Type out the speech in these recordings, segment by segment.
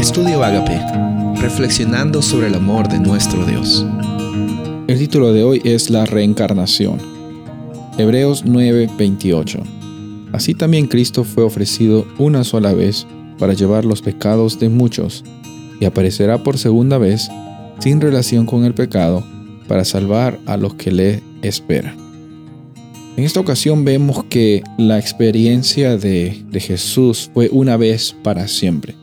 Estudio Agape, reflexionando sobre el amor de nuestro Dios. El título de hoy es La reencarnación. Hebreos 9:28. Así también Cristo fue ofrecido una sola vez para llevar los pecados de muchos, y aparecerá por segunda vez, sin relación con el pecado, para salvar a los que le esperan. En esta ocasión vemos que la experiencia de, de Jesús fue una vez para siempre.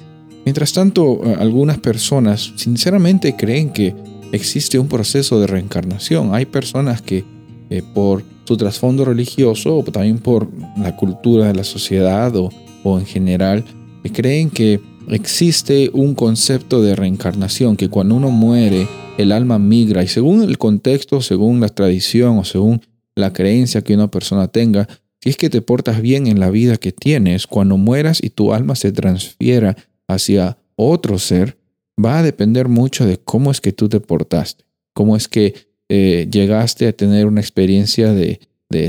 Mientras tanto, eh, algunas personas sinceramente creen que existe un proceso de reencarnación. Hay personas que eh, por su trasfondo religioso o también por la cultura de la sociedad o, en general, creen que existe un concepto de reencarnación, que cuando uno muere, el alma migra y según el contexto, según la tradición o según la creencia que una persona tenga, si es que te portas bien en la vida que tienes, cuando mueras y tu alma se transfiera hacia otro ser va a depender mucho de cómo es que tú te portaste, cómo es que eh, llegaste a tener una experiencia de,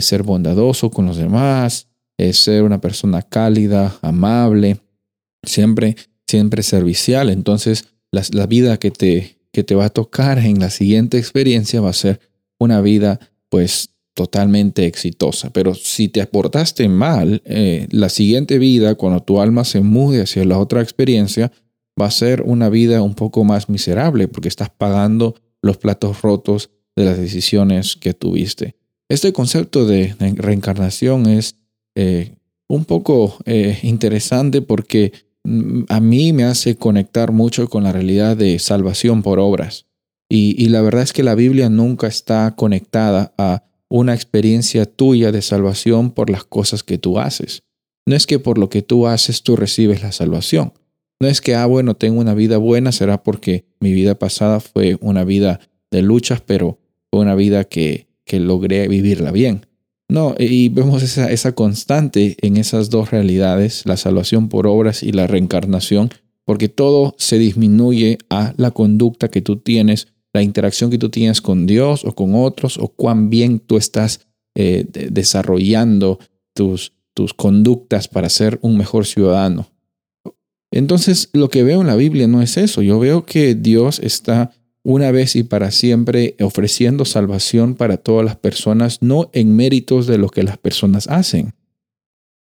ser bondadoso con los demás, de ser una persona cálida, amable, siempre, siempre servicial. Entonces, la, la vida que te, que te va a tocar en la siguiente experiencia va a ser una vida, pues, totalmente exitosa. Pero si te aportaste mal, eh, la siguiente vida, cuando tu alma se mude hacia la otra experiencia, va a ser una vida un poco más miserable porque estás pagando los platos rotos de las decisiones que tuviste. Este concepto de reencarnación es eh, un poco eh, interesante porque mm, a mí me hace conectar mucho con la realidad de salvación por obras. y la verdad es que la Biblia nunca está conectada a una experiencia tuya de salvación por las cosas que tú haces. No es que por lo que tú haces tú recibes la salvación. No es que, ah, bueno, tengo una vida buena, será porque mi vida pasada fue una vida de luchas, pero fue una vida que, que logré vivirla bien. No, y vemos esa, esa constante en esas dos realidades, la salvación por obras y la reencarnación, porque todo se disminuye a la conducta que tú tienes la interacción que tú tienes con Dios o con otros o cuán bien tú estás eh, desarrollando tus, tus conductas para ser un mejor ciudadano. Entonces, lo que veo en la Biblia no es eso. Yo veo que Dios está una vez y para siempre ofreciendo salvación para todas las personas, no en méritos de lo que las personas hacen,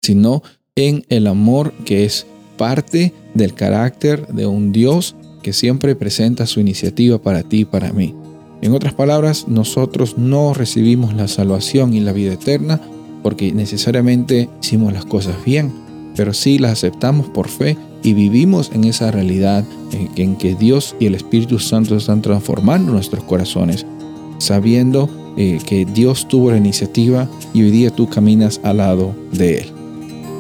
sino en el amor que es parte del carácter de un Dios que siempre presenta su iniciativa para ti y para mí. En otras palabras, nosotros no recibimos la salvación y la vida eterna porque necesariamente hicimos las cosas bien, pero sí las aceptamos por fe y vivimos en esa realidad en, que Dios y el Espíritu Santo están transformando nuestros corazones, sabiendo eh, que Dios tuvo la iniciativa y hoy día tú caminas al lado de Él.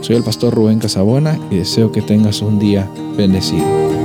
Soy el pastor Rubén Casabona y deseo que tengas un día bendecido.